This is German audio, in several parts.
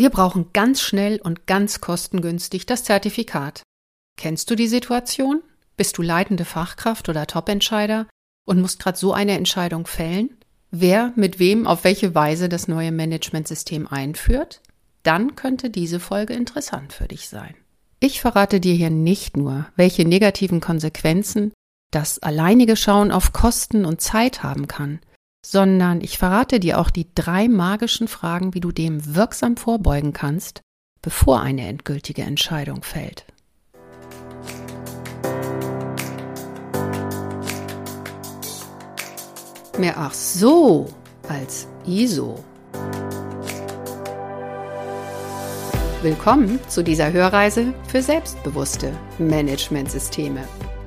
Wir brauchen ganz schnell und ganz kostengünstig das Zertifikat. Kennst du die Situation? Bist du leitende Fachkraft oder Topentscheider und musst gerade so eine Entscheidung fällen? Wer mit wem auf welche Weise das neue Managementsystem einführt? Dann könnte diese Folge interessant für dich sein. Ich verrate dir hier nicht nur, welche negativen Konsequenzen das alleinige Schauen auf Kosten und Zeit haben kann, sondern ich verrate dir auch die drei magischen Fragen, wie du dem wirksam vorbeugen kannst, bevor eine endgültige Entscheidung fällt. Mehr ach so als ISO. Willkommen zu dieser Hörreise für selbstbewusste Managementsysteme.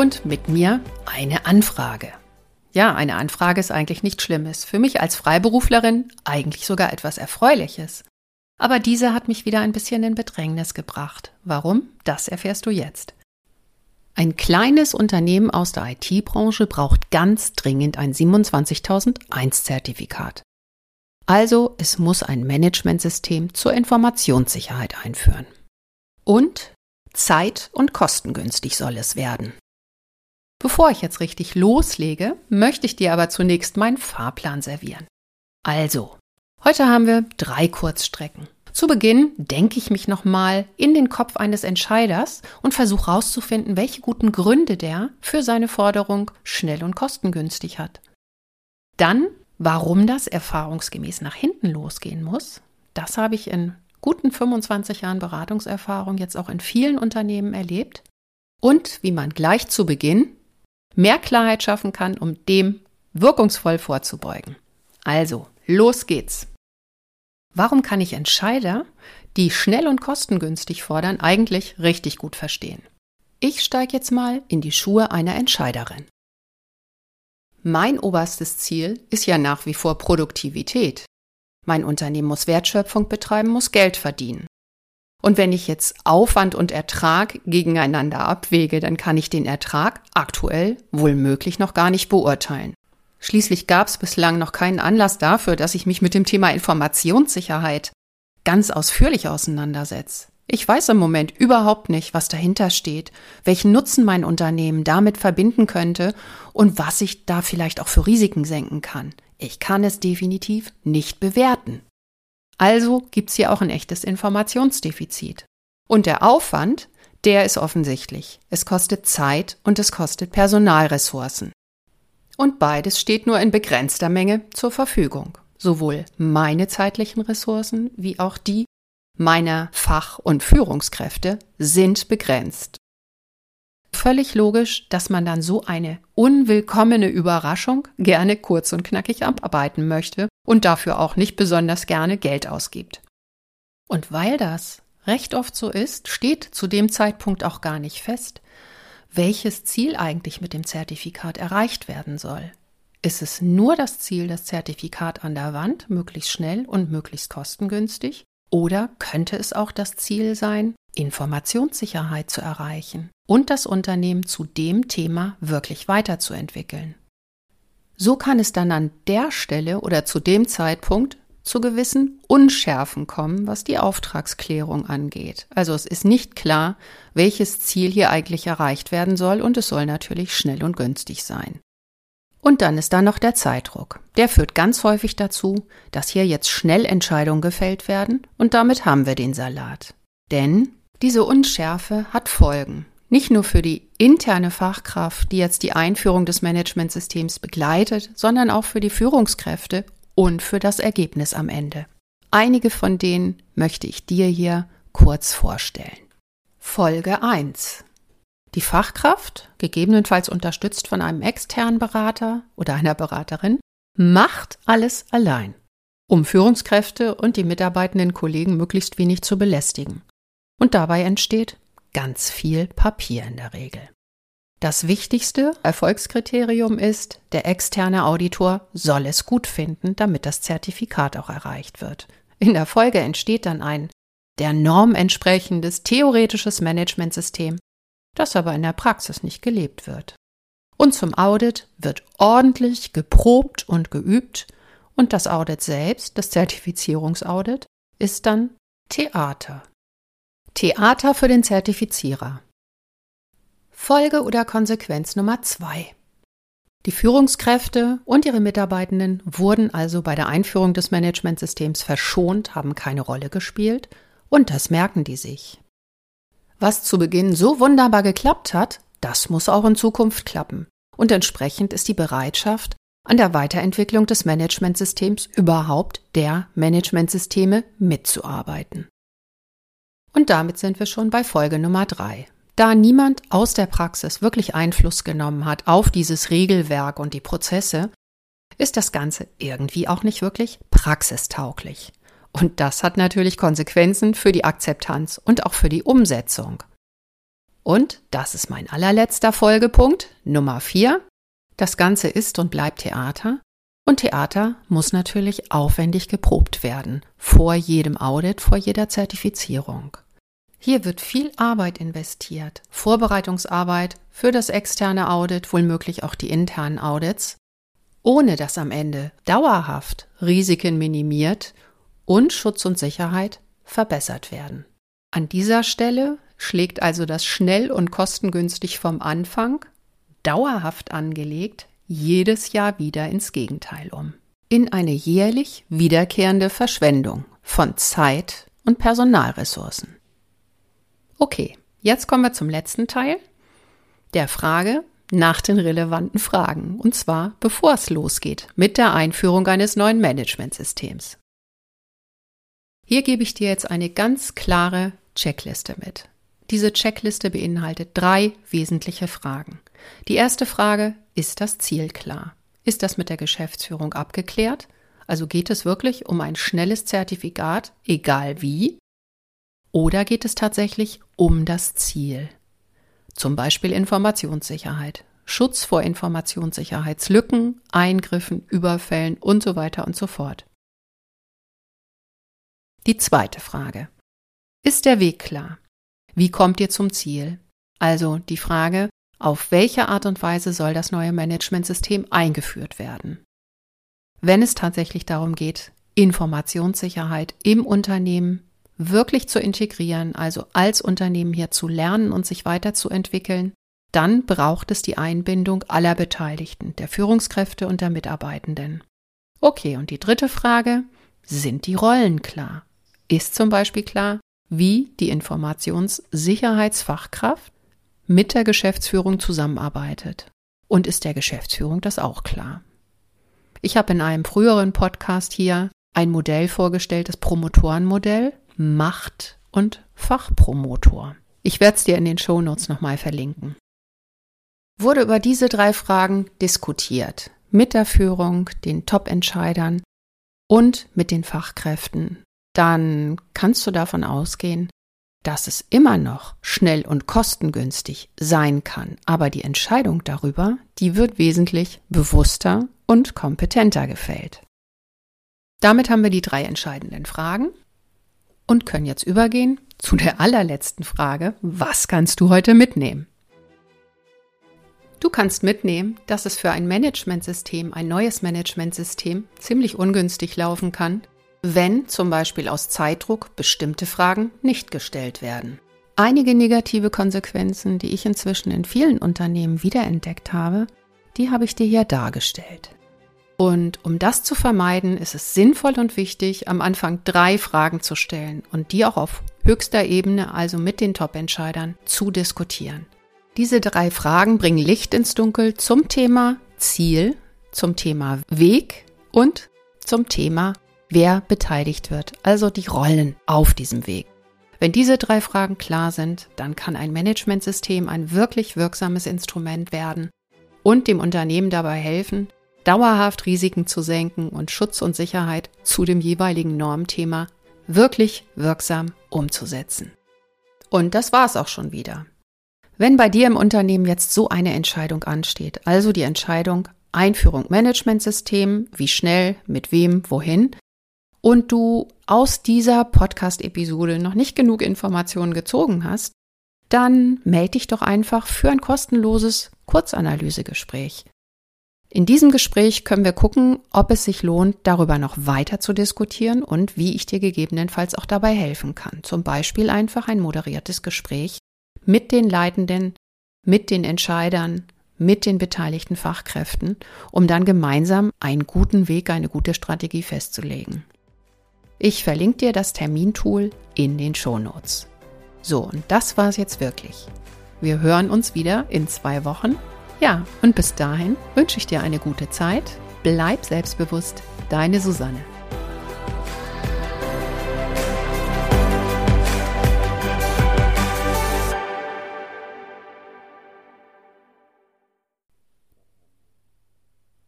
Und mit mir eine Anfrage. Ja, eine Anfrage ist eigentlich nichts Schlimmes. Für mich als Freiberuflerin eigentlich sogar etwas Erfreuliches. Aber diese hat mich wieder ein bisschen in Bedrängnis gebracht. Warum? Das erfährst du jetzt. Ein kleines Unternehmen aus der IT-Branche braucht ganz dringend ein 27001-Zertifikat. Also, es muss ein Managementsystem zur Informationssicherheit einführen. Und Zeit- und kostengünstig soll es werden. Bevor ich jetzt richtig loslege, möchte ich dir aber zunächst meinen Fahrplan servieren. Also, heute haben wir drei Kurzstrecken. Zu Beginn denke ich mich nochmal in den Kopf eines Entscheiders und versuche herauszufinden, welche guten Gründe der für seine Forderung schnell und kostengünstig hat. Dann, warum das erfahrungsgemäß nach hinten losgehen muss. Das habe ich in guten 25 Jahren Beratungserfahrung jetzt auch in vielen Unternehmen erlebt und wie man gleich zu Beginn mehr Klarheit schaffen kann, um dem wirkungsvoll vorzubeugen. Also, los geht's. Warum kann ich Entscheider, die schnell und kostengünstig fordern, eigentlich richtig gut verstehen? Ich steige jetzt mal in die Schuhe einer Entscheiderin. Mein oberstes Ziel ist ja nach wie vor Produktivität. Mein Unternehmen muss Wertschöpfung betreiben, muss Geld verdienen. Und wenn ich jetzt Aufwand und Ertrag gegeneinander abwäge, dann kann ich den Ertrag aktuell wohl möglich noch gar nicht beurteilen. Schließlich gab es bislang noch keinen Anlass dafür, dass ich mich mit dem Thema Informationssicherheit ganz ausführlich auseinandersetze. Ich weiß im Moment überhaupt nicht, was dahinter steht, welchen Nutzen mein Unternehmen damit verbinden könnte und was ich da vielleicht auch für Risiken senken kann. Ich kann es definitiv nicht bewerten. Also gibt's hier auch ein echtes Informationsdefizit. Und der Aufwand, der ist offensichtlich. Es kostet Zeit und es kostet Personalressourcen. Und beides steht nur in begrenzter Menge zur Verfügung. Sowohl meine zeitlichen Ressourcen wie auch die meiner Fach- und Führungskräfte sind begrenzt völlig logisch, dass man dann so eine unwillkommene Überraschung gerne kurz und knackig abarbeiten möchte und dafür auch nicht besonders gerne Geld ausgibt. Und weil das recht oft so ist, steht zu dem Zeitpunkt auch gar nicht fest, welches Ziel eigentlich mit dem Zertifikat erreicht werden soll. Ist es nur das Ziel, das Zertifikat an der Wand, möglichst schnell und möglichst kostengünstig? Oder könnte es auch das Ziel sein, Informationssicherheit zu erreichen und das Unternehmen zu dem Thema wirklich weiterzuentwickeln. So kann es dann an der Stelle oder zu dem Zeitpunkt zu gewissen Unschärfen kommen, was die Auftragsklärung angeht. Also es ist nicht klar, welches Ziel hier eigentlich erreicht werden soll und es soll natürlich schnell und günstig sein. Und dann ist da noch der Zeitdruck. Der führt ganz häufig dazu, dass hier jetzt schnell Entscheidungen gefällt werden und damit haben wir den Salat. Denn diese Unschärfe hat Folgen. Nicht nur für die interne Fachkraft, die jetzt die Einführung des Managementsystems begleitet, sondern auch für die Führungskräfte und für das Ergebnis am Ende. Einige von denen möchte ich dir hier kurz vorstellen. Folge 1. Die Fachkraft, gegebenenfalls unterstützt von einem externen Berater oder einer Beraterin, macht alles allein, um Führungskräfte und die mitarbeitenden Kollegen möglichst wenig zu belästigen. Und dabei entsteht ganz viel Papier in der Regel. Das wichtigste Erfolgskriterium ist, der externe Auditor soll es gut finden, damit das Zertifikat auch erreicht wird. In der Folge entsteht dann ein der Norm entsprechendes theoretisches Managementsystem, das aber in der Praxis nicht gelebt wird. Und zum Audit wird ordentlich geprobt und geübt und das Audit selbst, das Zertifizierungsaudit, ist dann Theater. Theater für den Zertifizierer. Folge oder Konsequenz Nummer zwei. Die Führungskräfte und ihre Mitarbeitenden wurden also bei der Einführung des Managementsystems verschont, haben keine Rolle gespielt und das merken die sich. Was zu Beginn so wunderbar geklappt hat, das muss auch in Zukunft klappen. Und entsprechend ist die Bereitschaft, an der Weiterentwicklung des Managementsystems überhaupt der Managementsysteme mitzuarbeiten. Und damit sind wir schon bei Folge Nummer drei. Da niemand aus der Praxis wirklich Einfluss genommen hat auf dieses Regelwerk und die Prozesse, ist das Ganze irgendwie auch nicht wirklich praxistauglich. Und das hat natürlich Konsequenzen für die Akzeptanz und auch für die Umsetzung. Und das ist mein allerletzter Folgepunkt, Nummer vier. Das Ganze ist und bleibt Theater. Und Theater muss natürlich aufwendig geprobt werden, vor jedem Audit, vor jeder Zertifizierung. Hier wird viel Arbeit investiert, Vorbereitungsarbeit für das externe Audit, wohlmöglich auch die internen Audits, ohne dass am Ende dauerhaft Risiken minimiert und Schutz und Sicherheit verbessert werden. An dieser Stelle schlägt also das schnell und kostengünstig vom Anfang, dauerhaft angelegt, jedes Jahr wieder ins Gegenteil um. In eine jährlich wiederkehrende Verschwendung von Zeit und Personalressourcen. Okay, jetzt kommen wir zum letzten Teil der Frage nach den relevanten Fragen. Und zwar, bevor es losgeht mit der Einführung eines neuen Managementsystems. Hier gebe ich dir jetzt eine ganz klare Checkliste mit. Diese Checkliste beinhaltet drei wesentliche Fragen. Die erste Frage, ist das Ziel klar? Ist das mit der Geschäftsführung abgeklärt? Also geht es wirklich um ein schnelles Zertifikat, egal wie? Oder geht es tatsächlich um das Ziel? Zum Beispiel Informationssicherheit, Schutz vor Informationssicherheitslücken, Eingriffen, Überfällen und so weiter und so fort. Die zweite Frage. Ist der Weg klar? Wie kommt ihr zum Ziel? Also die Frage, auf welche Art und Weise soll das neue Managementsystem eingeführt werden? Wenn es tatsächlich darum geht, Informationssicherheit im Unternehmen wirklich zu integrieren, also als Unternehmen hier zu lernen und sich weiterzuentwickeln, dann braucht es die Einbindung aller Beteiligten, der Führungskräfte und der Mitarbeitenden. Okay, und die dritte Frage, sind die Rollen klar? Ist zum Beispiel klar, wie die Informationssicherheitsfachkraft mit der Geschäftsführung zusammenarbeitet? Und ist der Geschäftsführung das auch klar? Ich habe in einem früheren Podcast hier ein Modell vorgestellt, das Promotorenmodell, Macht und Fachpromotor. Ich werde es dir in den Shownotes nochmal verlinken. Wurde über diese drei Fragen diskutiert. Mit der Führung, den Top-Entscheidern und mit den Fachkräften. Dann kannst du davon ausgehen, dass es immer noch schnell und kostengünstig sein kann. Aber die Entscheidung darüber, die wird wesentlich bewusster und kompetenter gefällt. Damit haben wir die drei entscheidenden Fragen und können jetzt übergehen zu der allerletzten Frage, was kannst du heute mitnehmen? Du kannst mitnehmen, dass es für ein Managementsystem, ein neues Managementsystem, ziemlich ungünstig laufen kann, wenn zum Beispiel aus Zeitdruck bestimmte Fragen nicht gestellt werden. Einige negative Konsequenzen, die ich inzwischen in vielen Unternehmen wiederentdeckt habe, die habe ich dir hier dargestellt. Und um das zu vermeiden, ist es sinnvoll und wichtig, am Anfang drei Fragen zu stellen und die auch auf höchster Ebene, also mit den Top-Entscheidern, zu diskutieren. Diese drei Fragen bringen Licht ins Dunkel zum Thema Ziel, zum Thema Weg und zum Thema, wer beteiligt wird, also die Rollen auf diesem Weg. Wenn diese drei Fragen klar sind, dann kann ein Managementsystem ein wirklich wirksames Instrument werden und dem Unternehmen dabei helfen, dauerhaft Risiken zu senken und Schutz und Sicherheit zu dem jeweiligen Normthema wirklich wirksam umzusetzen. Und das war's auch schon wieder. Wenn bei dir im Unternehmen jetzt so eine Entscheidung ansteht, also die Entscheidung Einführung Managementsystem, wie schnell, mit wem, wohin, und du aus dieser Podcast-Episode noch nicht genug Informationen gezogen hast, dann melde dich doch einfach für ein kostenloses Kurzanalysegespräch. In diesem Gespräch können wir gucken, ob es sich lohnt, darüber noch weiter zu diskutieren und wie ich dir gegebenenfalls auch dabei helfen kann. Zum Beispiel einfach ein moderiertes Gespräch mit den Leitenden, mit den Entscheidern, mit den beteiligten Fachkräften, um dann gemeinsam einen guten Weg, eine gute Strategie festzulegen. Ich verlinke dir das Termintool in den Shownotes. So, und das war's jetzt wirklich. Wir hören uns wieder in zwei Wochen. Ja, und bis dahin wünsche ich dir eine gute Zeit. Bleib selbstbewusst, deine Susanne.